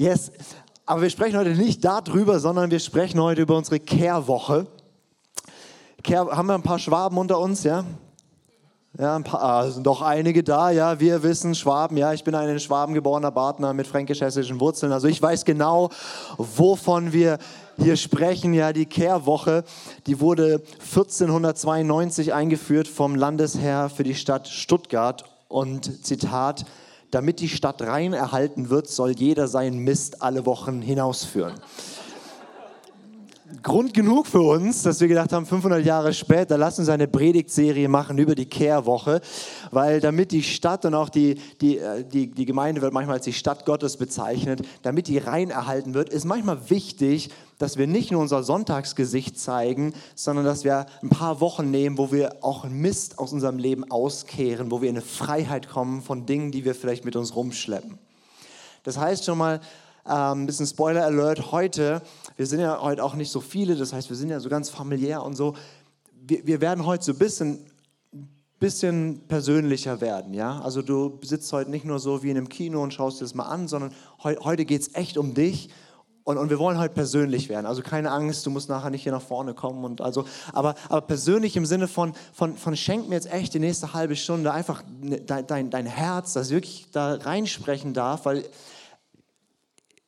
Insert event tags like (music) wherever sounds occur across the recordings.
Yes, aber wir sprechen heute nicht darüber, sondern wir sprechen heute über unsere Kehrwoche. Care, haben wir ein paar Schwaben unter uns, ja? Ja, ein paar, ah, sind doch einige da, ja. Wir wissen Schwaben, ja. Ich bin ein in Schwaben geborener Partner mit fränkisch-hessischen Wurzeln. Also ich weiß genau, wovon wir hier sprechen. Ja, die Kehrwoche, die wurde 1492 eingeführt vom Landesherr für die Stadt Stuttgart. Und Zitat, damit die Stadt rein erhalten wird, soll jeder seinen Mist alle Wochen hinausführen. Grund genug für uns, dass wir gedacht haben, 500 Jahre später, lass uns eine Predigtserie machen über die Kehrwoche, weil damit die Stadt und auch die, die, äh, die, die Gemeinde wird manchmal als die Stadt Gottes bezeichnet, damit die rein erhalten wird, ist manchmal wichtig, dass wir nicht nur unser Sonntagsgesicht zeigen, sondern dass wir ein paar Wochen nehmen, wo wir auch Mist aus unserem Leben auskehren, wo wir in eine Freiheit kommen von Dingen, die wir vielleicht mit uns rumschleppen. Das heißt schon mal, ein ähm, bisschen Spoiler Alert heute. Wir sind ja heute auch nicht so viele, das heißt, wir sind ja so ganz familiär und so. Wir, wir werden heute so ein bisschen, bisschen persönlicher werden. Ja? Also du sitzt heute nicht nur so wie in einem Kino und schaust dir das mal an, sondern heu, heute geht es echt um dich. Und, und, wir wollen heute persönlich werden. Also keine Angst, du musst nachher nicht hier nach vorne kommen. Und also, aber, aber persönlich im Sinne von, von, von schenk mir jetzt echt die nächste halbe Stunde einfach dein, dein, dein Herz, das wirklich da reinsprechen darf, weil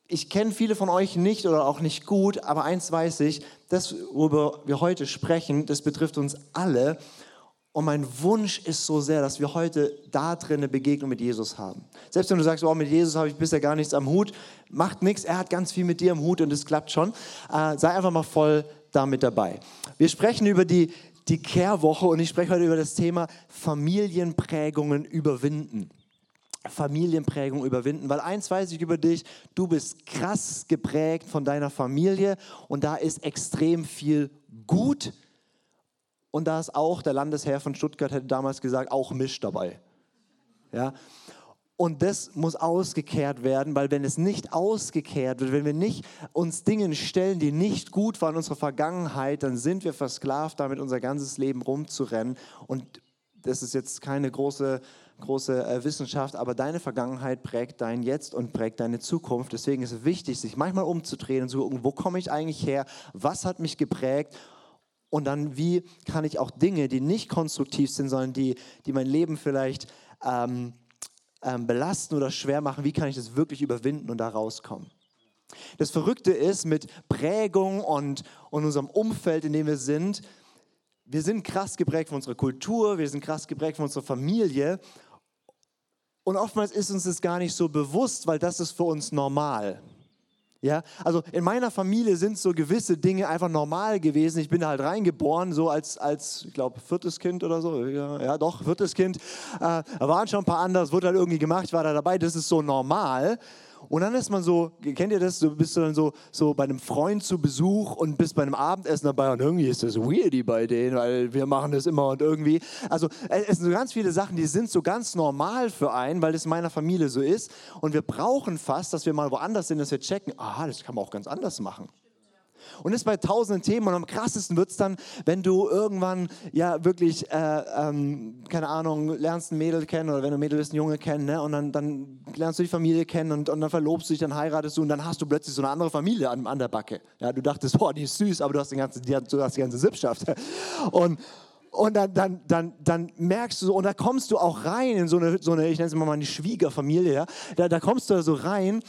ich kenne viele von euch nicht oder auch nicht gut, aber eins weiß ich, das, worüber wir heute sprechen, das betrifft uns alle. Und mein Wunsch ist so sehr, dass wir heute da drin eine Begegnung mit Jesus haben. Selbst wenn du sagst, oh, mit Jesus habe ich bisher gar nichts am Hut, macht nichts, er hat ganz viel mit dir am Hut und es klappt schon. Äh, sei einfach mal voll damit dabei. Wir sprechen über die, die Kehrwoche und ich spreche heute über das Thema Familienprägungen überwinden. Familienprägung überwinden. Weil eins weiß ich über dich, du bist krass geprägt von deiner Familie und da ist extrem viel gut. Und da ist auch, der Landesherr von Stuttgart hätte damals gesagt, auch Misch dabei. Ja? Und das muss ausgekehrt werden, weil wenn es nicht ausgekehrt wird, wenn wir nicht uns Dingen stellen, die nicht gut waren in unserer Vergangenheit, dann sind wir versklavt, damit unser ganzes Leben rumzurennen. Und das ist jetzt keine große große äh, Wissenschaft, aber deine Vergangenheit prägt dein Jetzt und prägt deine Zukunft. Deswegen ist es wichtig, sich manchmal umzudrehen und zu gucken, wo komme ich eigentlich her, was hat mich geprägt und dann wie kann ich auch Dinge, die nicht konstruktiv sind, sondern die, die mein Leben vielleicht ähm, ähm, belasten oder schwer machen, wie kann ich das wirklich überwinden und da rauskommen. Das Verrückte ist, mit Prägung und, und unserem Umfeld, in dem wir sind, wir sind krass geprägt von unserer Kultur, wir sind krass geprägt von unserer Familie und oftmals ist uns das gar nicht so bewusst, weil das ist für uns normal. Ja, also in meiner Familie sind so gewisse Dinge einfach normal gewesen. Ich bin halt reingeboren, so als, als ich glaube, viertes Kind oder so. Ja, ja doch, viertes Kind. Äh, da waren schon ein paar andere, es wurde halt irgendwie gemacht, war da dabei. Das ist so normal. Und dann ist man so, kennt ihr das? Du bist dann so, so bei einem Freund zu Besuch und bist bei einem Abendessen dabei und irgendwie ist das weirdy bei denen, weil wir machen das immer und irgendwie. Also es sind so ganz viele Sachen, die sind so ganz normal für einen, weil das in meiner Familie so ist. Und wir brauchen fast, dass wir mal woanders sind, dass wir checken, ah, das kann man auch ganz anders machen. Und ist bei tausenden Themen. Und am krassesten wird es dann, wenn du irgendwann ja wirklich, äh, ähm, keine Ahnung, lernst ein Mädel kennen oder wenn du ein Mädel bist, einen Junge kennen. Ne? Und dann, dann lernst du die Familie kennen und, und dann verlobst du dich, dann heiratest du und dann hast du plötzlich so eine andere Familie an, an der Backe. Ja, du dachtest, boah, die ist süß, aber du hast, den ganzen, die, du hast die ganze Sippschaft. Und, und dann, dann, dann, dann merkst du so, und da kommst du auch rein in so eine, so eine ich nenne es mal meine Schwiegerfamilie, ja? da, da kommst du so rein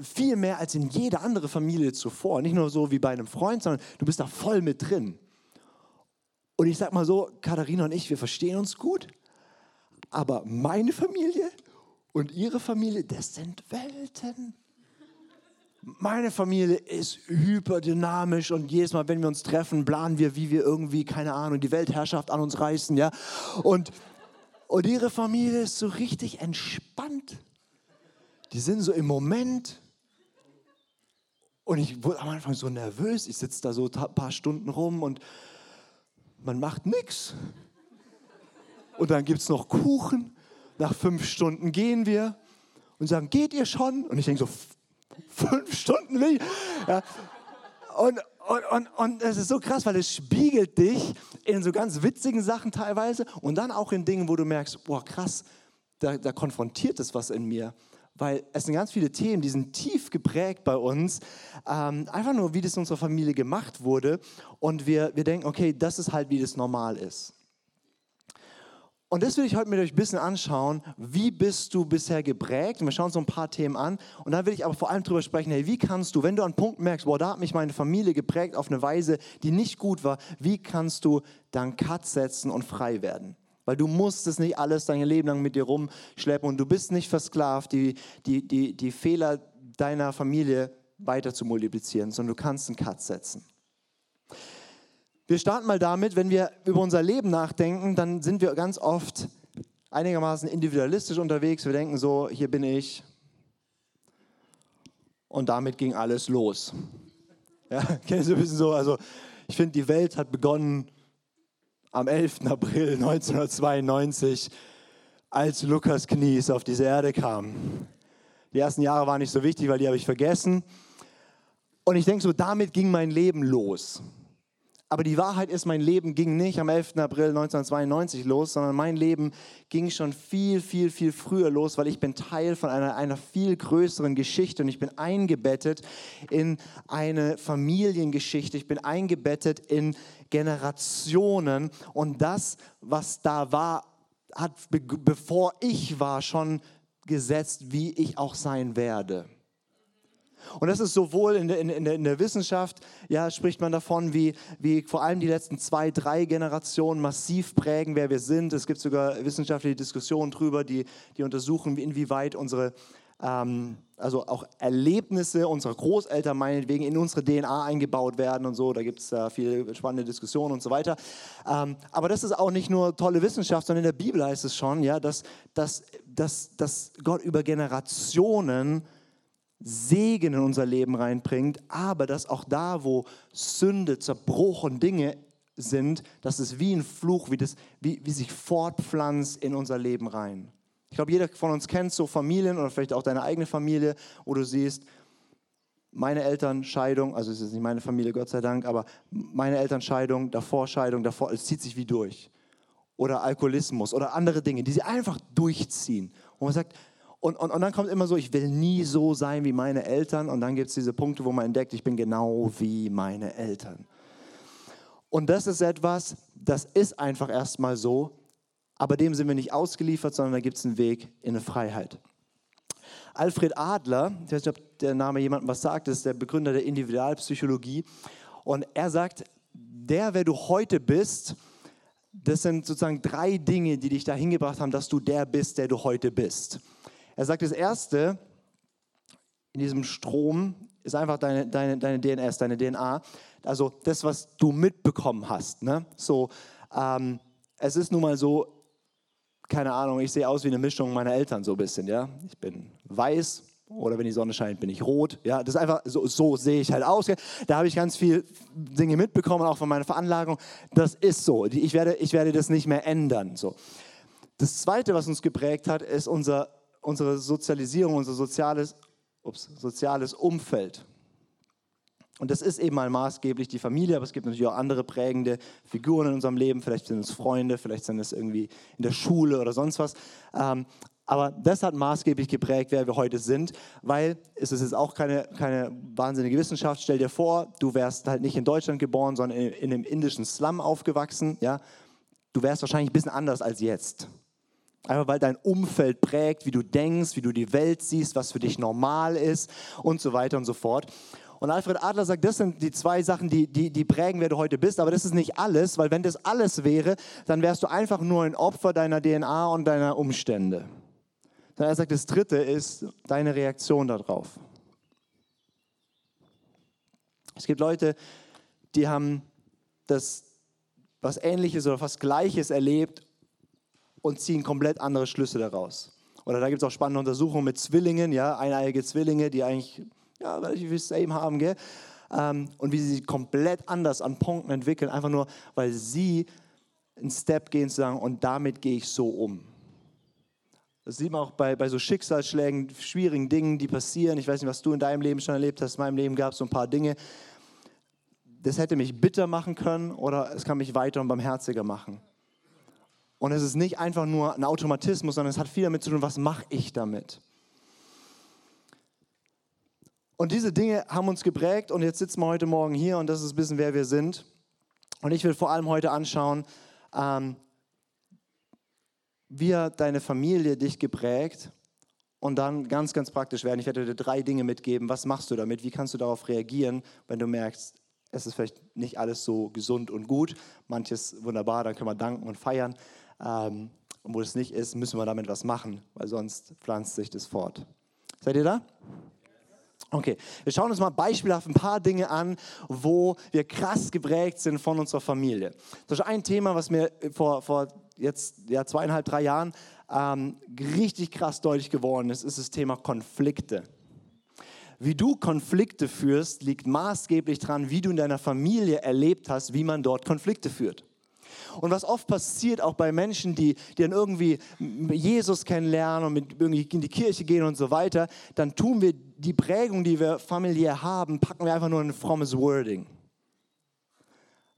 viel mehr als in jede andere Familie zuvor. Nicht nur so wie bei einem Freund, sondern du bist da voll mit drin. Und ich sag mal so, Katharina und ich, wir verstehen uns gut, aber meine Familie und ihre Familie, das sind Welten. Meine Familie ist hyperdynamisch und jedes Mal, wenn wir uns treffen, planen wir, wie wir irgendwie, keine Ahnung, die Weltherrschaft an uns reißen, ja. Und, und ihre Familie ist so richtig entspannt. Die sind so im Moment und ich wurde am Anfang so nervös. Ich sitze da so ein paar Stunden rum und man macht nichts. Und dann gibt es noch Kuchen. Nach fünf Stunden gehen wir und sagen, geht ihr schon? Und ich denke so, fünf Stunden will ich. Ja. Und, und, und, und es ist so krass, weil es spiegelt dich in so ganz witzigen Sachen teilweise und dann auch in Dingen, wo du merkst, boah krass, da, da konfrontiert es was in mir weil es sind ganz viele Themen, die sind tief geprägt bei uns, ähm, einfach nur, wie das in unserer Familie gemacht wurde und wir, wir denken, okay, das ist halt, wie das normal ist. Und das will ich heute mit euch ein bisschen anschauen. Wie bist du bisher geprägt? Und wir schauen uns so ein paar Themen an. Und dann will ich aber vor allem darüber sprechen, hey, wie kannst du, wenn du an Punkt merkst, boah, da hat mich meine Familie geprägt auf eine Weise, die nicht gut war, wie kannst du dann Cut setzen und frei werden? Weil du musst es nicht alles dein Leben lang mit dir rumschleppen und du bist nicht versklavt, die, die, die, die Fehler deiner Familie weiter zu multiplizieren, sondern du kannst einen Cut setzen. Wir starten mal damit, wenn wir über unser Leben nachdenken, dann sind wir ganz oft einigermaßen individualistisch unterwegs. Wir denken so, hier bin ich. Und damit ging alles los. Ja, (laughs) kennst du ein bisschen so? Also, ich finde, die Welt hat begonnen am 11. April 1992, als Lukas Knies auf diese Erde kam. Die ersten Jahre waren nicht so wichtig, weil die habe ich vergessen. Und ich denke so, damit ging mein Leben los. Aber die Wahrheit ist, mein Leben ging nicht am 11. April 1992 los, sondern mein Leben ging schon viel, viel, viel früher los, weil ich bin Teil von einer, einer viel größeren Geschichte und ich bin eingebettet in eine Familiengeschichte. Ich bin eingebettet in Generationen und das, was da war, hat bevor ich war schon gesetzt, wie ich auch sein werde. Und das ist sowohl in der, in, in der Wissenschaft, ja, spricht man davon, wie, wie vor allem die letzten zwei, drei Generationen massiv prägen, wer wir sind. Es gibt sogar wissenschaftliche Diskussionen darüber, die, die untersuchen, inwieweit unsere, ähm, also auch Erlebnisse unserer Großeltern meinetwegen in unsere DNA eingebaut werden und so. Da gibt es da viele spannende Diskussionen und so weiter. Ähm, aber das ist auch nicht nur tolle Wissenschaft, sondern in der Bibel heißt es schon, ja, dass, dass, dass, dass Gott über Generationen Segen in unser Leben reinbringt, aber dass auch da, wo Sünde, Zerbruch und Dinge sind, dass es wie ein Fluch, wie, das, wie, wie sich fortpflanzt in unser Leben rein. Ich glaube, jeder von uns kennt so Familien oder vielleicht auch deine eigene Familie, wo du siehst, meine Eltern Scheidung, also es ist nicht meine Familie, Gott sei Dank, aber meine Eltern Scheidung, davor Scheidung, davor, es zieht sich wie durch. Oder Alkoholismus oder andere Dinge, die sie einfach durchziehen. Und man sagt, und, und, und dann kommt immer so, ich will nie so sein wie meine Eltern. Und dann gibt es diese Punkte, wo man entdeckt, ich bin genau wie meine Eltern. Und das ist etwas, das ist einfach erstmal so, aber dem sind wir nicht ausgeliefert, sondern da gibt es einen Weg in eine Freiheit. Alfred Adler, ich weiß nicht, ob der Name jemandem was sagt, ist der Begründer der Individualpsychologie. Und er sagt, der, wer du heute bist, das sind sozusagen drei Dinge, die dich dahin gebracht haben, dass du der bist, der du heute bist. Er sagt, das Erste in diesem Strom ist einfach deine, deine, deine DNS, deine DNA. Also das, was du mitbekommen hast. Ne? So, ähm, es ist nun mal so, keine Ahnung, ich sehe aus wie eine Mischung meiner Eltern so ein bisschen. Ja? Ich bin weiß oder wenn die Sonne scheint, bin ich rot. Ja? Das ist einfach, so, so sehe ich halt aus. Da habe ich ganz viele Dinge mitbekommen, auch von meiner Veranlagung. Das ist so. Ich werde, ich werde das nicht mehr ändern. So. Das Zweite, was uns geprägt hat, ist unser unsere Sozialisierung, unser soziales, ups, soziales Umfeld. Und das ist eben mal maßgeblich die Familie, aber es gibt natürlich auch andere prägende Figuren in unserem Leben. Vielleicht sind es Freunde, vielleicht sind es irgendwie in der Schule oder sonst was. Ähm, aber das hat maßgeblich geprägt, wer wir heute sind, weil es ist jetzt auch keine, keine wahnsinnige Wissenschaft. Stell dir vor, du wärst halt nicht in Deutschland geboren, sondern in, in einem indischen Slum aufgewachsen. Ja? Du wärst wahrscheinlich ein bisschen anders als jetzt. Einfach weil dein Umfeld prägt, wie du denkst, wie du die Welt siehst, was für dich normal ist und so weiter und so fort. Und Alfred Adler sagt, das sind die zwei Sachen, die, die, die prägen, wer du heute bist. Aber das ist nicht alles, weil wenn das alles wäre, dann wärst du einfach nur ein Opfer deiner DNA und deiner Umstände. Dann er sagt, das dritte ist deine Reaktion darauf. Es gibt Leute, die haben das was Ähnliches oder fast Gleiches erlebt und ziehen komplett andere Schlüsse daraus. Oder da gibt es auch spannende Untersuchungen mit Zwillingen, ja, eineiige Zwillinge, die eigentlich ja, relativ viel Same haben, gell? Ähm, und wie sie sich komplett anders an Punkten entwickeln, einfach nur, weil sie einen Step gehen zu sagen, und damit gehe ich so um. Das sieht man auch bei, bei so Schicksalsschlägen, schwierigen Dingen, die passieren. Ich weiß nicht, was du in deinem Leben schon erlebt hast. In meinem Leben gab es so ein paar Dinge. Das hätte mich bitter machen können oder es kann mich weiter und barmherziger machen. Und es ist nicht einfach nur ein Automatismus, sondern es hat viel damit zu tun, was mache ich damit. Und diese Dinge haben uns geprägt und jetzt sitzen wir heute Morgen hier und das ist ein bisschen, wer wir sind. Und ich will vor allem heute anschauen, ähm, wie hat deine Familie dich geprägt und dann ganz, ganz praktisch werden. Ich werde dir drei Dinge mitgeben. Was machst du damit? Wie kannst du darauf reagieren, wenn du merkst, es ist vielleicht nicht alles so gesund und gut, manches wunderbar, dann können wir danken und feiern. Ähm, und wo es nicht ist, müssen wir damit was machen, weil sonst pflanzt sich das fort. Seid ihr da? Okay, wir schauen uns mal beispielhaft ein paar Dinge an, wo wir krass geprägt sind von unserer Familie. Das ist ein Thema, was mir vor, vor jetzt ja, zweieinhalb, drei Jahren ähm, richtig krass deutlich geworden ist, ist das Thema Konflikte. Wie du Konflikte führst, liegt maßgeblich daran, wie du in deiner Familie erlebt hast, wie man dort Konflikte führt. Und was oft passiert, auch bei Menschen, die, die dann irgendwie Jesus kennenlernen und mit irgendwie in die Kirche gehen und so weiter, dann tun wir die Prägung, die wir familiär haben, packen wir einfach nur in ein frommes Wording.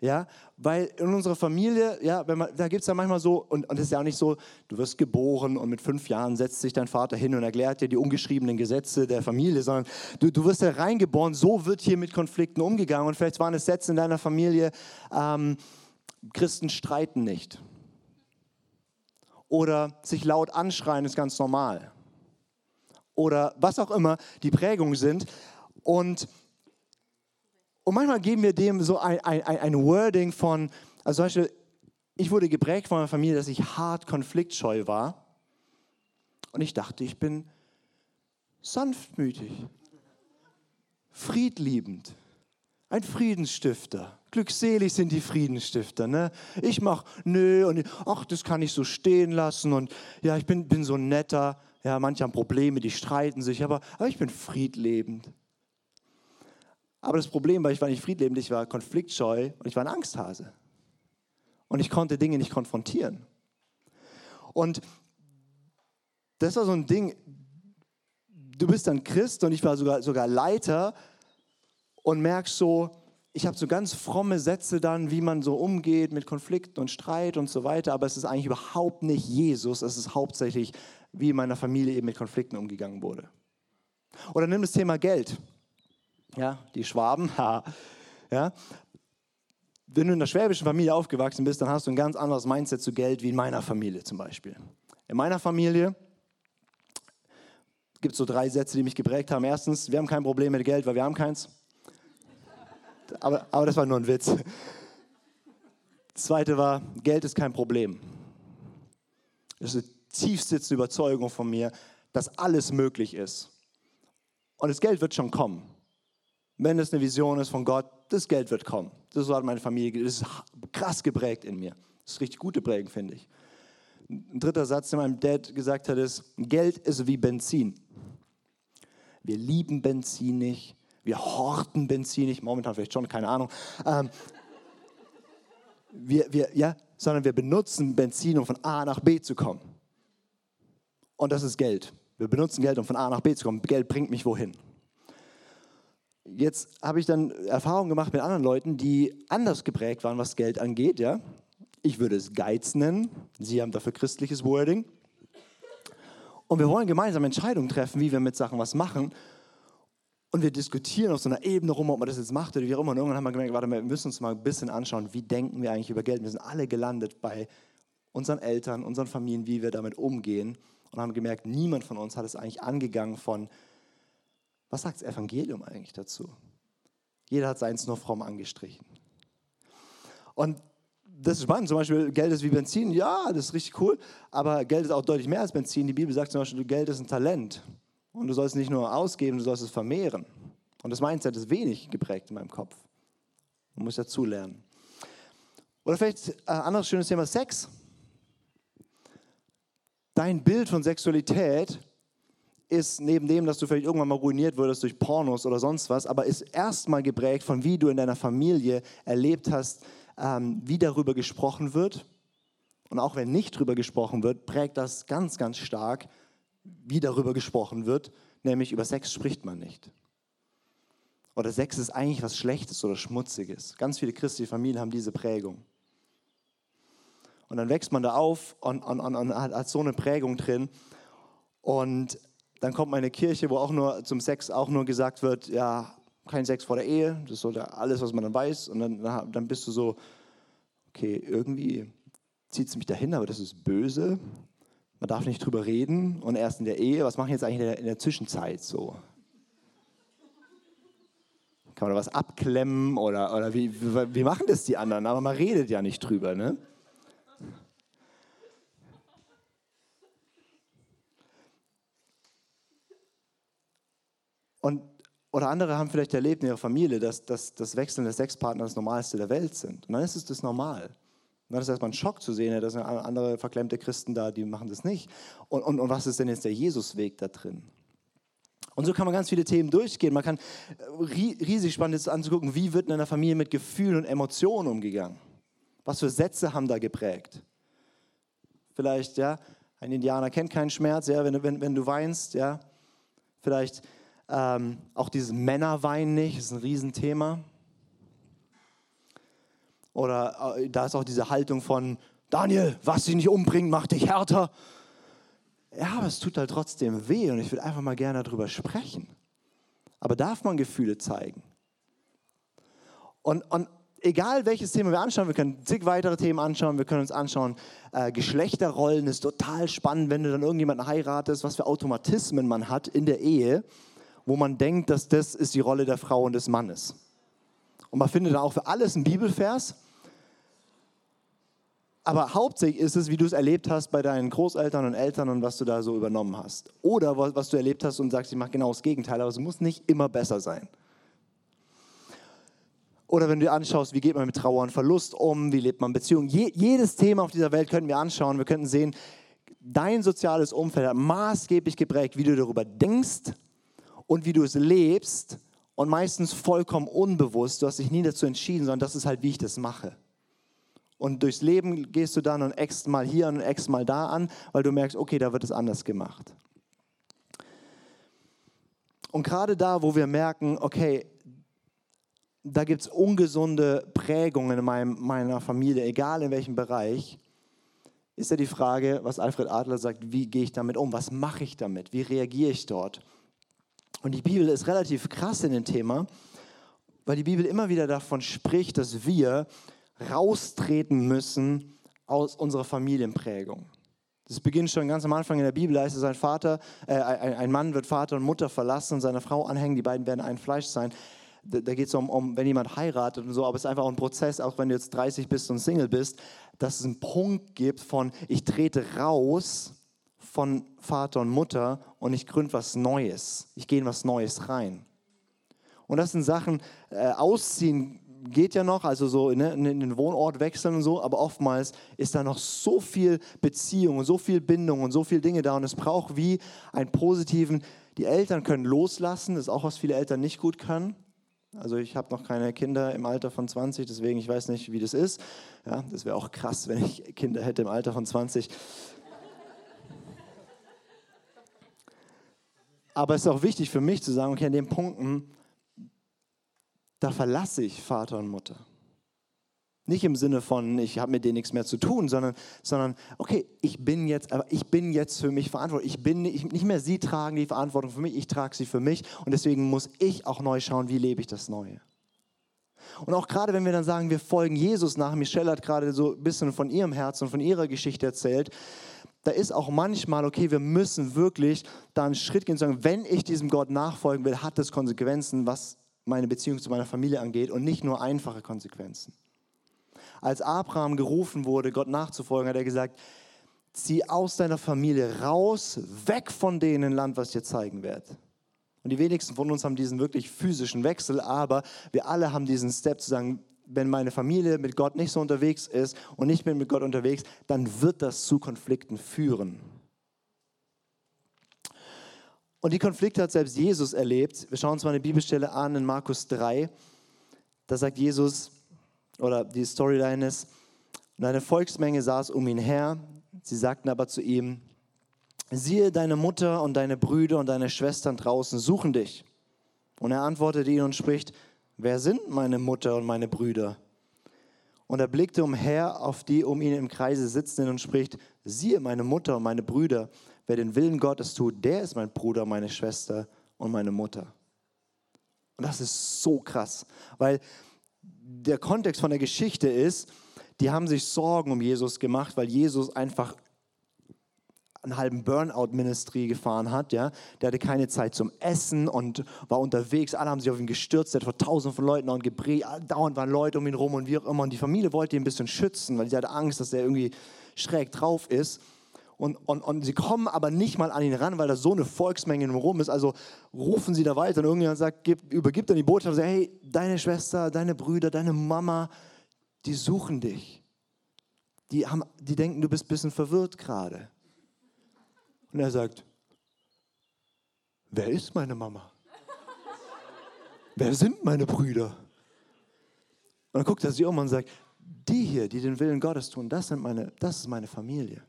Ja, weil in unserer Familie, ja, man, da gibt es ja manchmal so, und, und es ist ja auch nicht so, du wirst geboren und mit fünf Jahren setzt sich dein Vater hin und erklärt dir die ungeschriebenen Gesetze der Familie, sondern du, du wirst ja reingeboren, so wird hier mit Konflikten umgegangen. Und vielleicht waren es Sätze in deiner Familie, ähm, Christen streiten nicht. Oder sich laut anschreien ist ganz normal. Oder was auch immer die Prägungen sind. Und und manchmal geben wir dem so ein, ein, ein Wording von, also zum Beispiel, ich wurde geprägt von meiner Familie, dass ich hart konfliktscheu war. Und ich dachte, ich bin sanftmütig, friedliebend, ein Friedensstifter. Glückselig sind die Friedensstifter. Ne? Ich mache, nö, und ach, das kann ich so stehen lassen. Und ja, ich bin, bin so netter. Ja, manche haben Probleme, die streiten sich, aber, aber ich bin friedlebend. Aber das Problem war, ich war nicht friedlebend, ich war konfliktscheu und ich war ein Angsthase. Und ich konnte Dinge nicht konfrontieren. Und das war so ein Ding, du bist dann Christ und ich war sogar, sogar Leiter und merkst so, ich habe so ganz fromme Sätze dann, wie man so umgeht mit Konflikten und Streit und so weiter, aber es ist eigentlich überhaupt nicht Jesus, es ist hauptsächlich, wie in meiner Familie eben mit Konflikten umgegangen wurde. Oder nimm das Thema Geld ja, die Schwaben, (laughs) ja. Wenn du in einer schwäbischen Familie aufgewachsen bist, dann hast du ein ganz anderes Mindset zu Geld wie in meiner Familie zum Beispiel. In meiner Familie gibt es so drei Sätze, die mich geprägt haben. Erstens, wir haben kein Problem mit Geld, weil wir haben keins. Aber, aber das war nur ein Witz. Zweite war, Geld ist kein Problem. Das ist die tiefste Überzeugung von mir, dass alles möglich ist. Und das Geld wird schon kommen wenn es eine Vision ist von Gott, das Geld wird kommen. Das hat meine Familie, das ist krass geprägt in mir. Das ist richtig gute Prägen, finde ich. Ein dritter Satz, den mein Dad gesagt hat, ist, Geld ist wie Benzin. Wir lieben Benzin nicht, wir horten Benzin nicht, momentan vielleicht schon, keine Ahnung. Ähm, wir, wir, ja, sondern wir benutzen Benzin, um von A nach B zu kommen. Und das ist Geld. Wir benutzen Geld, um von A nach B zu kommen. Geld bringt mich wohin. Jetzt habe ich dann Erfahrungen gemacht mit anderen Leuten, die anders geprägt waren, was Geld angeht. Ja? Ich würde es Geiz nennen. Sie haben dafür christliches Wording. Und wir wollen gemeinsam Entscheidungen treffen, wie wir mit Sachen was machen. Und wir diskutieren auf so einer Ebene rum, ob man das jetzt macht oder wie auch immer. Und irgendwann haben wir gemerkt, warte, wir müssen uns mal ein bisschen anschauen, wie denken wir eigentlich über Geld. Wir sind alle gelandet bei unseren Eltern, unseren Familien, wie wir damit umgehen. Und haben gemerkt, niemand von uns hat es eigentlich angegangen von, was sagt das Evangelium eigentlich dazu? Jeder hat seins nur fromm angestrichen. Und das ist spannend, zum Beispiel Geld ist wie Benzin, ja, das ist richtig cool, aber Geld ist auch deutlich mehr als Benzin. Die Bibel sagt zum Beispiel, Geld ist ein Talent und du sollst nicht nur ausgeben, du sollst es vermehren. Und das Mindset ist wenig geprägt in meinem Kopf. Man muss dazulernen. Oder vielleicht ein anderes schönes Thema, Sex. Dein Bild von Sexualität ist neben dem, dass du vielleicht irgendwann mal ruiniert wurdest durch Pornos oder sonst was, aber ist erstmal geprägt von wie du in deiner Familie erlebt hast, ähm, wie darüber gesprochen wird. Und auch wenn nicht darüber gesprochen wird, prägt das ganz, ganz stark, wie darüber gesprochen wird, nämlich über Sex spricht man nicht. Oder Sex ist eigentlich was Schlechtes oder Schmutziges. Ganz viele christliche Familien haben diese Prägung. Und dann wächst man da auf und, und, und, und hat so eine Prägung drin. Und dann kommt meine Kirche, wo auch nur zum Sex auch nur gesagt wird, ja, kein Sex vor der Ehe, das ist alles, was man dann weiß. Und dann, dann bist du so, okay, irgendwie zieht es mich dahin, aber das ist böse. Man darf nicht drüber reden und erst in der Ehe. Was mache ich jetzt eigentlich in der, in der Zwischenzeit so? Kann man da was abklemmen oder, oder wie, wie, wie machen das die anderen? Aber man redet ja nicht drüber, ne? Und, oder andere haben vielleicht erlebt in ihrer Familie, dass, dass das Wechseln des Sexpartners das Normalste der Welt sind. Und dann ist es das normal. Und dann ist erstmal ein Schock zu sehen, da sind andere verklemmte Christen da, die machen das nicht. Und, und, und was ist denn jetzt der Jesusweg da drin? Und so kann man ganz viele Themen durchgehen. Man kann äh, riesig spannend ist anzugucken, wie wird in einer Familie mit Gefühlen und Emotionen umgegangen? Was für Sätze haben da geprägt? Vielleicht, ja, ein Indianer kennt keinen Schmerz, ja, wenn, wenn, wenn du weinst, ja. Vielleicht ähm, auch dieses Männerwein nicht, ist ein Riesenthema. Oder äh, da ist auch diese Haltung von, Daniel, was dich nicht umbringt, macht dich härter. Ja, aber es tut halt trotzdem weh und ich will einfach mal gerne darüber sprechen. Aber darf man Gefühle zeigen? Und, und egal welches Thema wir anschauen, wir können zig weitere Themen anschauen, wir können uns anschauen, äh, Geschlechterrollen ist total spannend, wenn du dann irgendjemanden heiratest, was für Automatismen man hat in der Ehe wo man denkt, dass das ist die Rolle der Frau und des Mannes. Und man findet dann auch für alles einen Bibelvers. Aber hauptsächlich ist es, wie du es erlebt hast bei deinen Großeltern und Eltern und was du da so übernommen hast. Oder was du erlebt hast und sagst, ich mache genau das Gegenteil, aber es muss nicht immer besser sein. Oder wenn du dir anschaust, wie geht man mit Trauer und Verlust um, wie lebt man Beziehungen. Je, jedes Thema auf dieser Welt können wir anschauen. Wir könnten sehen, dein soziales Umfeld hat maßgeblich geprägt, wie du darüber denkst und wie du es lebst und meistens vollkommen unbewusst. Du hast dich nie dazu entschieden, sondern das ist halt, wie ich das mache. Und durchs Leben gehst du dann und eckst mal hier und eckst mal da an, weil du merkst, okay, da wird es anders gemacht. Und gerade da, wo wir merken, okay, da gibt es ungesunde Prägungen in meinem, meiner Familie, egal in welchem Bereich, ist ja die Frage, was Alfred Adler sagt, wie gehe ich damit um? Was mache ich damit? Wie reagiere ich dort? Und die Bibel ist relativ krass in dem Thema, weil die Bibel immer wieder davon spricht, dass wir raustreten müssen aus unserer Familienprägung. Das beginnt schon ganz am Anfang in der Bibel, da heißt es, ein, Vater, äh, ein, Mann wird Vater und Mutter verlassen und seine Frau anhängen, die beiden werden ein Fleisch sein. Da, da geht es um, um, wenn jemand heiratet und so, aber es ist einfach auch ein Prozess, auch wenn du jetzt 30 bist und Single bist, dass es einen Punkt gibt von, ich trete raus von Vater und Mutter und ich gründe was Neues. Ich gehe in was Neues rein. Und das sind Sachen, äh, ausziehen geht ja noch, also so ne, in den Wohnort wechseln und so, aber oftmals ist da noch so viel Beziehung und so viel Bindung und so viele Dinge da und es braucht wie einen positiven, die Eltern können loslassen, das ist auch was viele Eltern nicht gut können. Also ich habe noch keine Kinder im Alter von 20, deswegen ich weiß nicht, wie das ist. Ja, das wäre auch krass, wenn ich Kinder hätte im Alter von 20. Aber es ist auch wichtig für mich zu sagen, okay, an den Punkten, da verlasse ich Vater und Mutter. Nicht im Sinne von, ich habe mit denen nichts mehr zu tun, sondern, sondern okay, ich bin jetzt, ich bin jetzt für mich verantwortlich. Ich bin nicht, nicht mehr sie tragen die Verantwortung für mich, ich trage sie für mich und deswegen muss ich auch neu schauen, wie lebe ich das Neue. Und auch gerade wenn wir dann sagen, wir folgen Jesus nach, Michelle hat gerade so ein bisschen von ihrem Herzen und von ihrer Geschichte erzählt, da ist auch manchmal, okay, wir müssen wirklich da einen Schritt gehen und sagen, wenn ich diesem Gott nachfolgen will, hat das Konsequenzen, was meine Beziehung zu meiner Familie angeht und nicht nur einfache Konsequenzen. Als Abraham gerufen wurde, Gott nachzufolgen, hat er gesagt, zieh aus deiner Familie raus, weg von denen Land, was ich dir zeigen werde. Und die wenigsten von uns haben diesen wirklich physischen Wechsel, aber wir alle haben diesen Step zu sagen, wenn meine Familie mit Gott nicht so unterwegs ist und ich bin mit Gott unterwegs, dann wird das zu Konflikten führen. Und die Konflikte hat selbst Jesus erlebt. Wir schauen uns mal eine Bibelstelle an in Markus 3. Da sagt Jesus, oder die Storyline ist, und eine Volksmenge saß um ihn her. Sie sagten aber zu ihm, siehe, deine Mutter und deine Brüder und deine Schwestern draußen suchen dich. Und er antwortete ihnen und spricht, wer sind meine Mutter und meine Brüder? Und er blickte umher auf die um ihn im Kreise sitzenden und spricht, siehe meine Mutter und meine Brüder, wer den Willen Gottes tut, der ist mein Bruder, meine Schwester und meine Mutter. Und das ist so krass, weil der Kontext von der Geschichte ist, die haben sich Sorgen um Jesus gemacht, weil Jesus einfach einen halben Burnout-Ministry gefahren hat. Ja? Der hatte keine Zeit zum Essen und war unterwegs. Alle haben sich auf ihn gestürzt. Der hat vor tausenden von Leuten und gepredigt. Dauernd waren Leute um ihn rum und wie auch immer. Und die Familie wollte ihn ein bisschen schützen, weil sie hatte Angst, dass er irgendwie schräg drauf ist. Und, und, und sie kommen aber nicht mal an ihn ran, weil da so eine Volksmenge rum ist. Also rufen sie da weiter und irgendjemand sagt, gib, übergibt dann die Botschaft, sagt, hey, deine Schwester, deine Brüder, deine Mama, die suchen dich. Die, haben, die denken, du bist ein bisschen verwirrt gerade. Und er sagt, wer ist meine Mama? wer sind meine Brüder? Und dann guckt er sich um und sagt, die hier, die den Willen Gottes tun, das, sind meine, das ist meine Familie.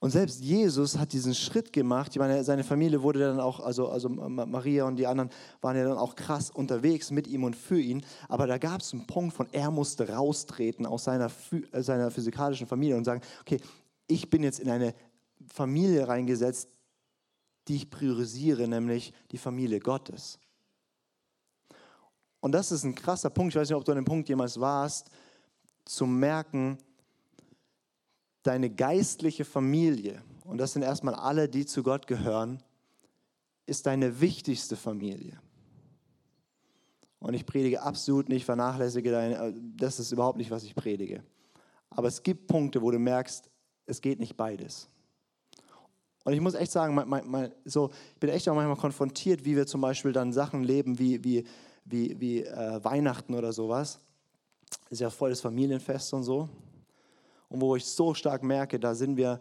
Und selbst Jesus hat diesen Schritt gemacht. Ich meine, seine Familie wurde dann auch, also, also Maria und die anderen waren ja dann auch krass unterwegs mit ihm und für ihn. Aber da gab es einen Punkt von, er musste raustreten aus seiner, äh, seiner physikalischen Familie und sagen, okay, ich bin jetzt in eine Familie reingesetzt, die ich priorisiere, nämlich die Familie Gottes. Und das ist ein krasser Punkt. Ich weiß nicht, ob du an dem Punkt jemals warst, zu merken, deine geistliche Familie, und das sind erstmal alle, die zu Gott gehören, ist deine wichtigste Familie. Und ich predige absolut nicht, vernachlässige deine, das ist überhaupt nicht, was ich predige. Aber es gibt Punkte, wo du merkst, es geht nicht beides. Und ich muss echt sagen, mein, mein, mein, so, ich bin echt auch manchmal konfrontiert, wie wir zum Beispiel dann Sachen leben wie, wie, wie, wie äh, Weihnachten oder sowas. Ist ja voll das Familienfest und so und wo ich so stark merke, da sind wir,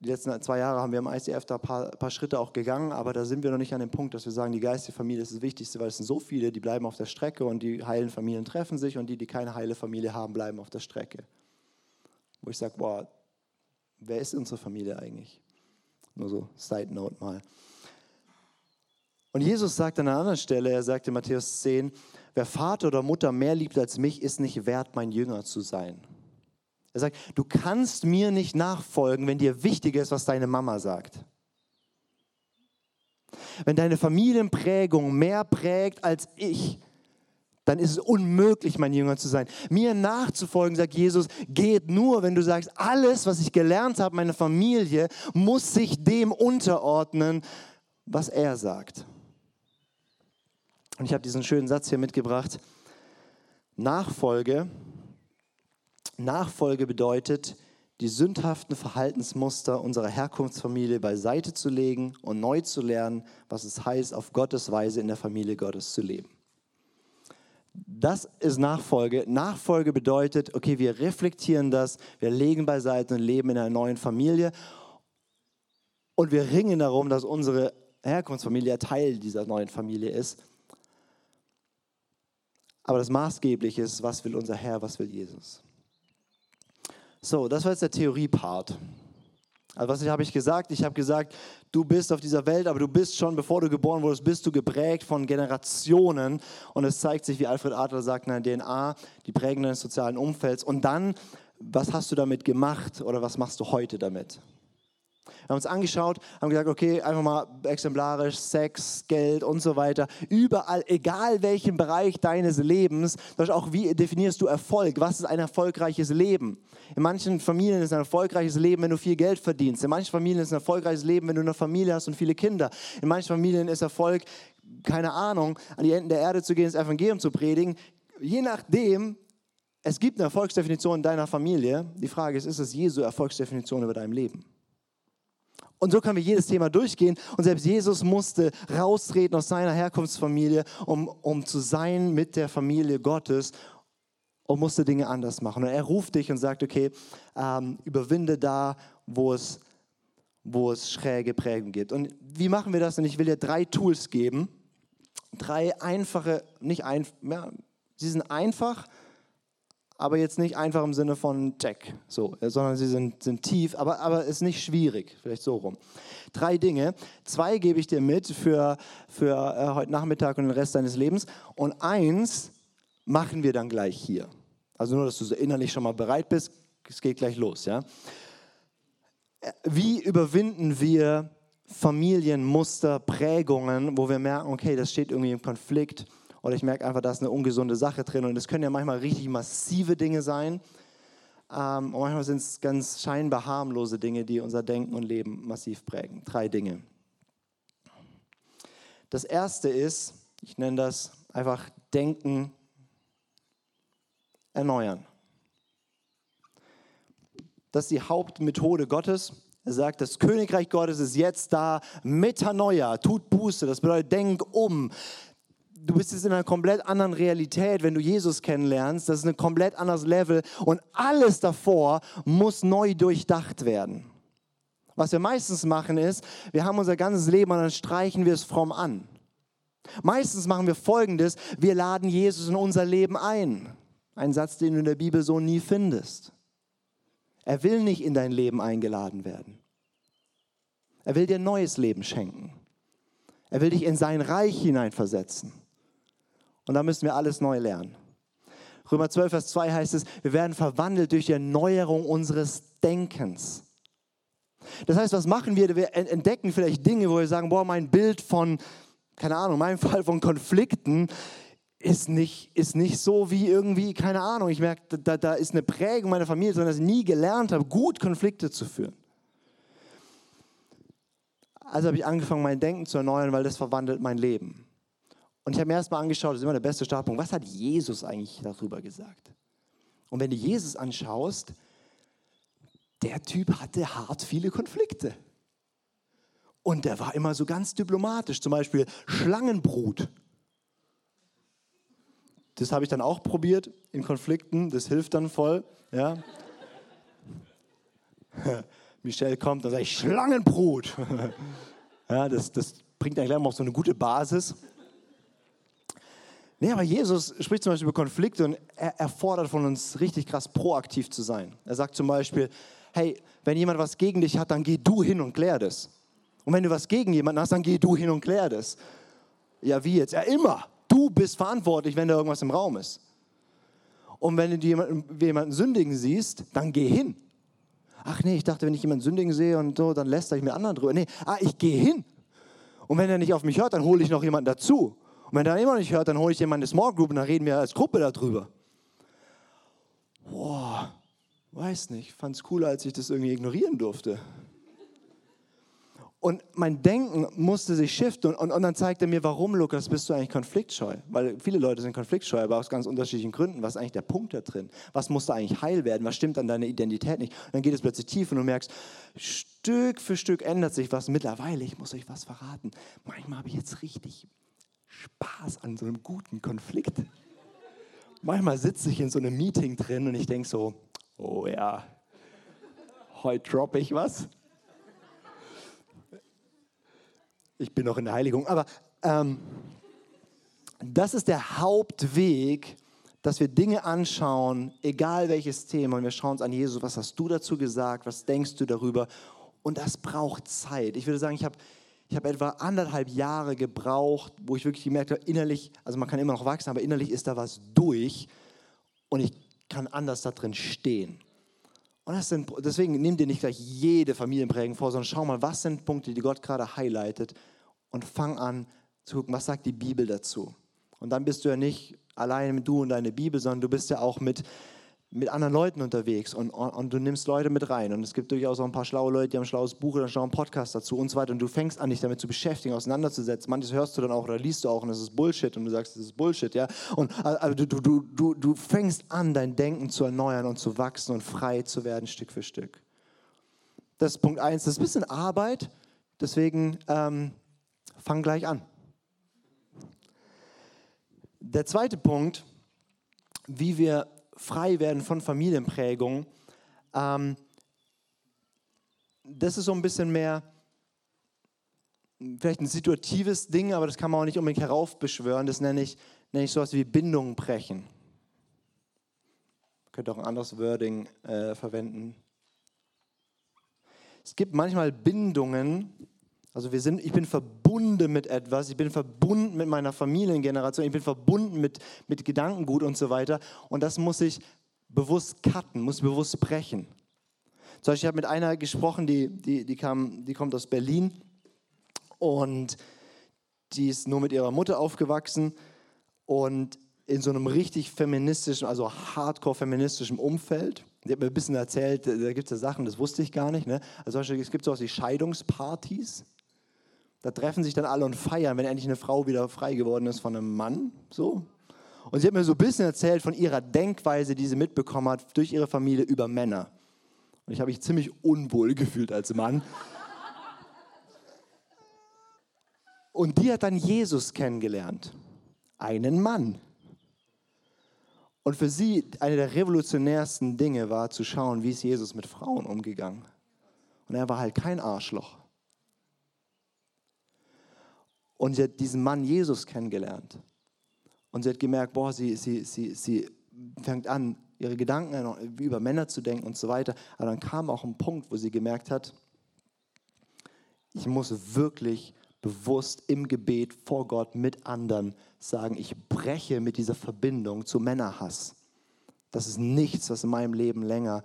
die letzten zwei Jahre haben wir im ICF da ein paar, paar, Schritte auch gegangen, aber da sind wir noch nicht an dem Punkt, dass wir sagen, die geistige Familie ist das Wichtigste, weil es sind so viele, die bleiben auf der Strecke und die heilen Familien treffen sich und die, die keine heile Familie haben, bleiben auf der Strecke. Wo ich sage, boah, wer ist unsere Familie eigentlich? Nur so, Side Note mal. Und Jesus sagt an einer anderen Stelle, er sagt in Matthäus 10, wer Vater oder Mutter mehr liebt als mich, ist nicht wert, mein Jünger zu sein. Er sagt, du kannst mir nicht nachfolgen, wenn dir wichtig ist, was deine Mama sagt. Wenn deine Familienprägung mehr prägt als ich, dann ist es unmöglich, mein Jünger zu sein. Mir nachzufolgen, sagt Jesus, geht nur, wenn du sagst, alles, was ich gelernt habe, meine Familie, muss sich dem unterordnen, was er sagt. Und ich habe diesen schönen Satz hier mitgebracht. Nachfolge Nachfolge bedeutet, die sündhaften Verhaltensmuster unserer Herkunftsfamilie beiseite zu legen und neu zu lernen, was es heißt, auf Gottes Weise in der Familie Gottes zu leben. Das ist Nachfolge. Nachfolge bedeutet, okay, wir reflektieren das, wir legen beiseite und leben in einer neuen Familie und wir ringen darum, dass unsere Herkunftsfamilie Teil dieser neuen Familie ist. Aber das Maßgebliche ist, was will unser Herr, was will Jesus? So, das war jetzt der Theorie-Part. Also was habe ich gesagt? Ich habe gesagt, du bist auf dieser Welt, aber du bist schon, bevor du geboren wurdest, bist du geprägt von Generationen. Und es zeigt sich, wie Alfred Adler sagt, in der DNA, die prägen deines sozialen Umfelds. Und dann, was hast du damit gemacht oder was machst du heute damit? Wir haben uns angeschaut, haben gesagt, okay, einfach mal exemplarisch, Sex, Geld und so weiter. Überall, egal welchen Bereich deines Lebens, auch wie definierst du Erfolg? Was ist ein erfolgreiches Leben? In manchen Familien ist ein erfolgreiches Leben, wenn du viel Geld verdienst. In manchen Familien ist ein erfolgreiches Leben, wenn du eine Familie hast und viele Kinder. In manchen Familien ist Erfolg, keine Ahnung, an die Enden der Erde zu gehen, das Evangelium zu predigen. Je nachdem, es gibt eine Erfolgsdefinition in deiner Familie. Die Frage ist, ist es Jesu Erfolgsdefinition über deinem Leben? Und so können wir jedes Thema durchgehen. Und selbst Jesus musste raustreten aus seiner Herkunftsfamilie, um, um zu sein mit der Familie Gottes und musste Dinge anders machen. Und er ruft dich und sagt, okay, ähm, überwinde da, wo es, wo es schräge Prägen gibt. Und wie machen wir das? Und ich will dir drei Tools geben. Drei einfache, nicht einfach, ja, sie sind einfach, aber jetzt nicht einfach im Sinne von Check, so, sondern sie sind, sind tief, aber, aber ist nicht schwierig, vielleicht so rum. Drei Dinge. Zwei gebe ich dir mit für, für äh, heute Nachmittag und den Rest deines Lebens. Und eins machen wir dann gleich hier. Also nur, dass du so innerlich schon mal bereit bist, es geht gleich los. Ja? wie überwinden wir Familienmuster, Prägungen, wo wir merken, okay, das steht irgendwie im Konflikt oder ich merke einfach, da ist eine ungesunde Sache drin und es können ja manchmal richtig massive Dinge sein ähm, und manchmal sind es ganz scheinbar harmlose Dinge, die unser Denken und Leben massiv prägen. Drei Dinge. Das erste ist, ich nenne das einfach Denken erneuern. Das ist die Hauptmethode Gottes. Er sagt, das Königreich Gottes ist jetzt da, Metanoia, tut Buße, das bedeutet, denk um. Du bist jetzt in einer komplett anderen Realität, wenn du Jesus kennenlernst. Das ist ein komplett anderes Level und alles davor muss neu durchdacht werden. Was wir meistens machen ist, wir haben unser ganzes Leben und dann streichen wir es fromm an. Meistens machen wir Folgendes, wir laden Jesus in unser Leben ein. Ein Satz, den du in der Bibel so nie findest. Er will nicht in dein Leben eingeladen werden. Er will dir ein neues Leben schenken. Er will dich in sein Reich hineinversetzen. Und da müssen wir alles neu lernen. Römer 12, Vers 2 heißt es, wir werden verwandelt durch die Erneuerung unseres Denkens. Das heißt, was machen wir? Wir entdecken vielleicht Dinge, wo wir sagen, boah, mein Bild von, keine Ahnung, mein Fall von Konflikten ist nicht, ist nicht so wie irgendwie, keine Ahnung, ich merke, da, da ist eine Prägung meiner Familie, sondern dass ich nie gelernt habe, gut Konflikte zu führen. Also habe ich angefangen, mein Denken zu erneuern, weil das verwandelt mein Leben. Und ich habe mir erstmal angeschaut, das ist immer der beste Startpunkt, was hat Jesus eigentlich darüber gesagt? Und wenn du Jesus anschaust, der Typ hatte hart viele Konflikte. Und der war immer so ganz diplomatisch, zum Beispiel Schlangenbrut. Das habe ich dann auch probiert in Konflikten, das hilft dann voll. Ja. (laughs) Michelle kommt, dann sage ich Schlangenbrut. (laughs) ja, das, das bringt eigentlich auf so eine gute Basis. Nee, aber Jesus spricht zum Beispiel über Konflikte und er, er fordert von uns richtig krass proaktiv zu sein. Er sagt zum Beispiel, hey, wenn jemand was gegen dich hat, dann geh du hin und klär das. Und wenn du was gegen jemanden hast, dann geh du hin und klär das. Ja, wie jetzt? Ja, immer. Du bist verantwortlich, wenn da irgendwas im Raum ist. Und wenn du jemanden, jemanden sündigen siehst, dann geh hin. Ach nee, ich dachte, wenn ich jemanden sündigen sehe und so, dann lässt ich mit anderen drüber. Nee, ah, ich gehe hin. Und wenn er nicht auf mich hört, dann hole ich noch jemanden dazu. Und wenn er immer noch nicht hört, dann hole ich jemanden in die Small Group und dann reden wir als Gruppe darüber. Boah, weiß nicht, fand es cooler, als ich das irgendwie ignorieren durfte. Und mein Denken musste sich shiften und, und, und, dann zeigte er mir, warum, Lukas, bist du eigentlich konfliktscheu? Weil viele Leute sind konfliktscheu, aber aus ganz unterschiedlichen Gründen. Was ist eigentlich der Punkt da drin? Was musste eigentlich heil werden? Was stimmt an deiner Identität nicht? Und dann geht es plötzlich tief und du merkst, Stück für Stück ändert sich was. Mittlerweile, ich muss euch was verraten, manchmal habe ich jetzt richtig Spaß an so einem guten Konflikt. Manchmal sitze ich in so einem Meeting drin und ich denke so, oh ja, heute droppe ich was ich bin noch in der Heiligung, aber ähm, das ist der Hauptweg, dass wir Dinge anschauen, egal welches Thema, und wir schauen uns an Jesus, was hast du dazu gesagt, was denkst du darüber? Und das braucht Zeit. Ich würde sagen, ich habe ich hab etwa anderthalb Jahre gebraucht, wo ich wirklich gemerkt habe, innerlich, also man kann immer noch wachsen, aber innerlich ist da was durch und ich kann anders da drin stehen. Und sind, deswegen nimm dir nicht gleich jede Familienprägung vor, sondern schau mal, was sind Punkte, die Gott gerade highlightet und fang an zu gucken, was sagt die Bibel dazu. Und dann bist du ja nicht alleine mit du und deine Bibel, sondern du bist ja auch mit, mit anderen Leuten unterwegs und, und, du nimmst Leute mit rein. Und es gibt durchaus auch ein paar schlaue Leute, die haben ein schlaues Buch oder einen schlauen Podcast dazu und so weiter. Und du fängst an, dich damit zu beschäftigen, auseinanderzusetzen. Manches hörst du dann auch oder liest du auch und das ist Bullshit und du sagst, das ist Bullshit, ja. Und also du, du, du, du fängst an, dein Denken zu erneuern und zu wachsen und frei zu werden, Stück für Stück. Das ist Punkt eins. Das ist ein bisschen Arbeit. Deswegen ähm, fang gleich an. Der zweite Punkt, wie wir frei werden von Familienprägung, ähm, das ist so ein bisschen mehr vielleicht ein situatives Ding, aber das kann man auch nicht unbedingt heraufbeschwören. Das nenne ich, nenne ich sowas wie Bindungen brechen. Man könnte auch ein anderes Wording äh, verwenden. Es gibt manchmal Bindungen, also wir sind, ich bin verbunden mit etwas, ich bin verbunden mit meiner Familiengeneration, ich bin verbunden mit, mit Gedankengut und so weiter. Und das muss ich bewusst cutten, muss bewusst brechen. Zum Beispiel, ich habe mit einer gesprochen, die, die, die, kam, die kommt aus Berlin und die ist nur mit ihrer Mutter aufgewachsen und in so einem richtig feministischen, also hardcore feministischen Umfeld. Die hat mir ein bisschen erzählt, da gibt es ja Sachen, das wusste ich gar nicht. Ne? Also es gibt sowas wie Scheidungspartys. Da treffen sich dann alle und feiern, wenn endlich eine Frau wieder frei geworden ist von einem Mann. So. Und sie hat mir so ein bisschen erzählt von ihrer Denkweise, die sie mitbekommen hat durch ihre Familie über Männer. Und ich habe mich ziemlich unwohl gefühlt als Mann. Und die hat dann Jesus kennengelernt. Einen Mann. Und für sie eine der revolutionärsten Dinge war zu schauen, wie ist Jesus mit Frauen umgegangen. Und er war halt kein Arschloch. Und sie hat diesen Mann Jesus kennengelernt. Und sie hat gemerkt, boah, sie, sie, sie, sie fängt an, ihre Gedanken über Männer zu denken und so weiter. Aber dann kam auch ein Punkt, wo sie gemerkt hat, ich muss wirklich bewusst im Gebet vor Gott mit anderen sagen, ich breche mit dieser Verbindung zu Männerhass. Das ist nichts, was in meinem Leben länger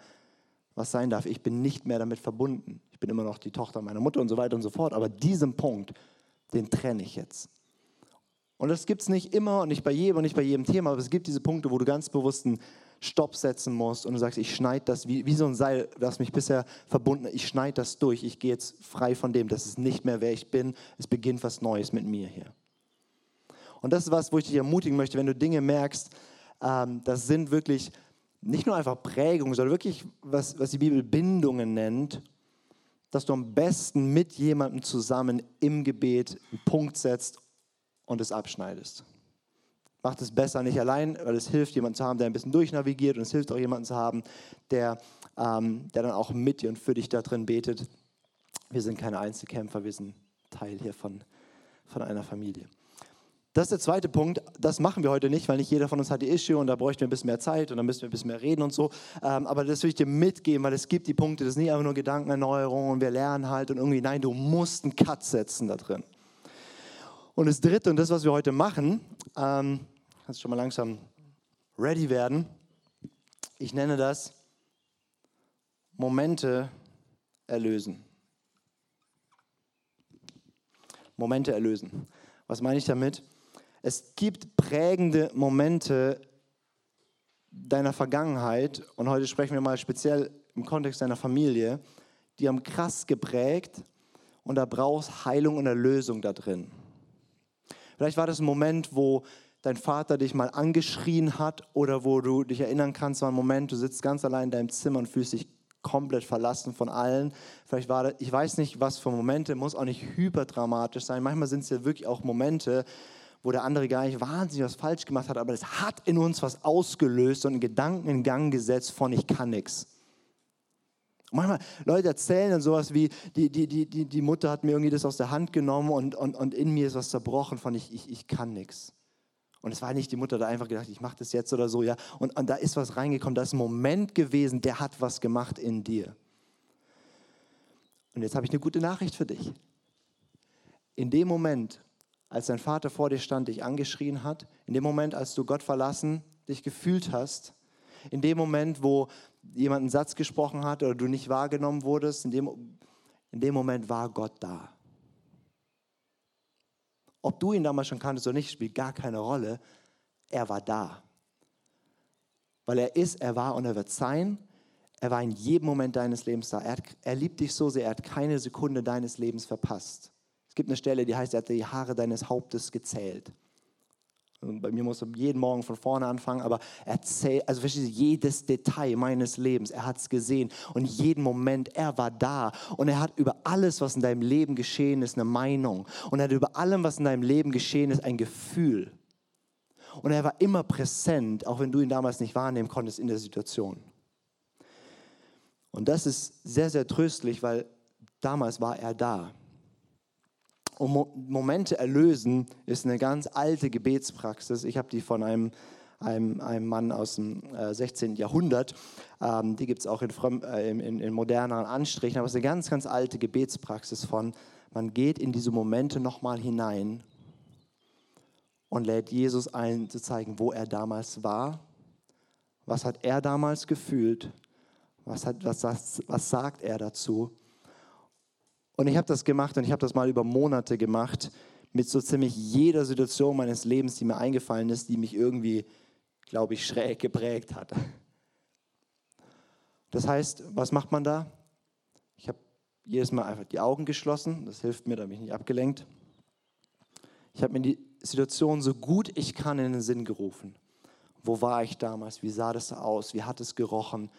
was sein darf. Ich bin nicht mehr damit verbunden. Ich bin immer noch die Tochter meiner Mutter und so weiter und so fort. Aber diesen Punkt, den trenne ich jetzt. Und das gibt es nicht immer und nicht bei jedem und nicht bei jedem Thema, aber es gibt diese Punkte, wo du ganz bewusst einen Stopp setzen musst und du sagst, ich schneide das wie, wie so ein Seil, das mich bisher verbunden hat, ich schneide das durch, ich gehe jetzt frei von dem, das ist nicht mehr, wer ich bin, es beginnt was Neues mit mir hier. Und das ist was, wo ich dich ermutigen möchte, wenn du Dinge merkst, ähm, das sind wirklich nicht nur einfach Prägungen, sondern wirklich, was, was die Bibel Bindungen nennt, dass du am besten mit jemandem zusammen im Gebet einen Punkt setzt und es abschneidest. Macht es besser nicht allein, weil es hilft, jemanden zu haben, der ein bisschen durchnavigiert und es hilft auch jemanden zu haben, der, ähm, der dann auch mit dir und für dich da drin betet. Wir sind keine Einzelkämpfer, wir sind Teil hier von, von einer Familie. Das ist der zweite Punkt. Das machen wir heute nicht, weil nicht jeder von uns hat die Issue und da bräuchten wir ein bisschen mehr Zeit und dann müssen wir ein bisschen mehr reden und so. Ähm, aber das will ich dir mitgeben, weil es gibt die Punkte, das ist nicht einfach nur Gedankenerneuerung und wir lernen halt und irgendwie, nein, du musst einen Cut setzen da drin. Und das dritte und das, was wir heute machen, ähm, kannst schon mal langsam ready werden. Ich nenne das Momente erlösen. Momente erlösen. Was meine ich damit? Es gibt prägende Momente deiner Vergangenheit und heute sprechen wir mal speziell im Kontext deiner Familie, die haben krass geprägt und da brauchst Heilung und Erlösung da drin. Vielleicht war das ein Moment, wo dein Vater dich mal angeschrien hat oder wo du dich erinnern kannst, war ein Moment, du sitzt ganz allein in deinem Zimmer und fühlst dich komplett verlassen von allen. Vielleicht war das, ich weiß nicht, was für Momente, muss auch nicht hyperdramatisch sein. Manchmal sind es ja wirklich auch Momente, wo der andere gar nicht wahnsinnig was falsch gemacht hat, aber es hat in uns was ausgelöst und einen Gedanken in Gang gesetzt von ich kann nichts. Manchmal Leute erzählen dann sowas wie, die, die, die, die, die Mutter hat mir irgendwie das aus der Hand genommen und, und, und in mir ist was zerbrochen von ich, ich, ich kann nichts. Und es war nicht die Mutter, da einfach gedacht, ich mache das jetzt oder so, ja. Und, und da ist was reingekommen, da ist ein Moment gewesen, der hat was gemacht in dir. Und jetzt habe ich eine gute Nachricht für dich. In dem Moment, als dein Vater vor dir stand, dich angeschrien hat, in dem Moment, als du Gott verlassen dich gefühlt hast, in dem Moment, wo jemand einen Satz gesprochen hat oder du nicht wahrgenommen wurdest, in dem, in dem Moment war Gott da. Ob du ihn damals schon kanntest oder nicht, spielt gar keine Rolle. Er war da. Weil er ist, er war und er wird sein. Er war in jedem Moment deines Lebens da. Er, hat, er liebt dich so sehr, er hat keine Sekunde deines Lebens verpasst. Gibt eine Stelle, die heißt, er hat die Haare deines Hauptes gezählt. Und bei mir muss er jeden Morgen von vorne anfangen, aber er zählt, also verstehst du, jedes Detail meines Lebens, er hat es gesehen und jeden Moment, er war da und er hat über alles, was in deinem Leben geschehen ist, eine Meinung und er hat über allem, was in deinem Leben geschehen ist, ein Gefühl. Und er war immer präsent, auch wenn du ihn damals nicht wahrnehmen konntest in der Situation. Und das ist sehr, sehr tröstlich, weil damals war er da. Und Momente erlösen ist eine ganz alte Gebetspraxis. Ich habe die von einem, einem, einem Mann aus dem äh, 16. Jahrhundert. Ähm, die gibt es auch in, äh, in, in, moderneren Anstrichen, aber es ist eine ganz, ganz alte Gebetspraxis von, man geht in diese Momente nochmal hinein und lädt Jesus ein, zu zeigen, wo er damals war, was hat er damals gefühlt, Was, hat, was, was, was sagt er dazu? Und ich habe das gemacht und ich habe das mal über Monate gemacht mit so ziemlich jeder Situation meines Lebens, die mir eingefallen ist, die mich irgendwie, glaube ich, schräg geprägt hat. Das heißt, was macht man da? Ich habe jedes Mal einfach die Augen geschlossen, das hilft mir, da bin ich nicht abgelenkt. Ich habe mir die Situation so gut ich kann in den Sinn gerufen. Wo war ich damals? Wie sah das aus? Wie hat es gerochen?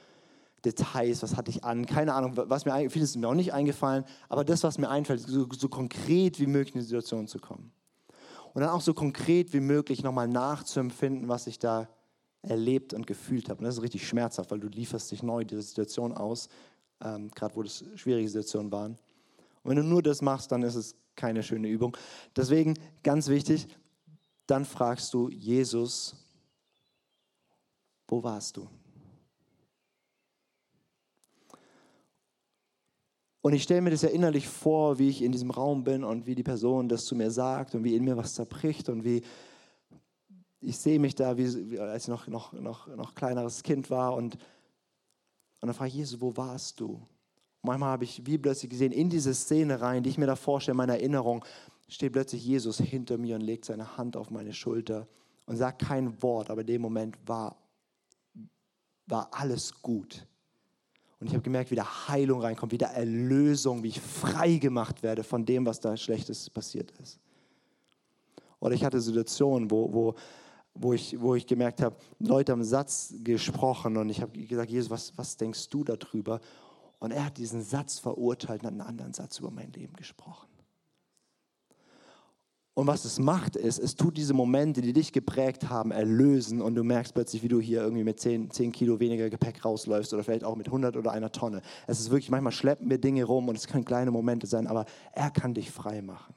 Details, was hatte ich an? Keine Ahnung, was mir vieles ist mir auch nicht eingefallen, aber das, was mir einfällt, so, so konkret wie möglich in die Situation zu kommen. Und dann auch so konkret wie möglich nochmal nachzuempfinden, was ich da erlebt und gefühlt habe. Und das ist richtig schmerzhaft, weil du lieferst dich neu dieser Situation aus, ähm, gerade wo das schwierige Situationen waren. Und wenn du nur das machst, dann ist es keine schöne Übung. Deswegen ganz wichtig, dann fragst du Jesus, wo warst du? Und ich stelle mir das ja innerlich vor, wie ich in diesem Raum bin und wie die Person das zu mir sagt und wie in mir was zerbricht und wie ich sehe mich da, wie, als ich noch, noch, noch, noch kleineres Kind war und, und dann frage ich Jesus, wo warst du? Manchmal habe ich wie plötzlich gesehen, in diese Szene rein, die ich mir da vorstelle, in meiner Erinnerung, steht plötzlich Jesus hinter mir und legt seine Hand auf meine Schulter und sagt kein Wort, aber in dem Moment war, war alles gut. Und ich habe gemerkt, wie da Heilung reinkommt, wie da Erlösung, wie ich frei gemacht werde von dem, was da Schlechtes passiert ist. Oder ich hatte Situationen, wo, wo, wo, ich, wo ich gemerkt habe, Leute haben einen Satz gesprochen und ich habe gesagt, Jesus, was, was denkst du darüber? Und er hat diesen Satz verurteilt und hat einen anderen Satz über mein Leben gesprochen. Und was es macht, ist, es tut diese Momente, die dich geprägt haben, erlösen und du merkst plötzlich, wie du hier irgendwie mit 10, 10 Kilo weniger Gepäck rausläufst oder vielleicht auch mit 100 oder einer Tonne. Es ist wirklich, manchmal schleppen wir Dinge rum und es können kleine Momente sein, aber er kann dich frei machen.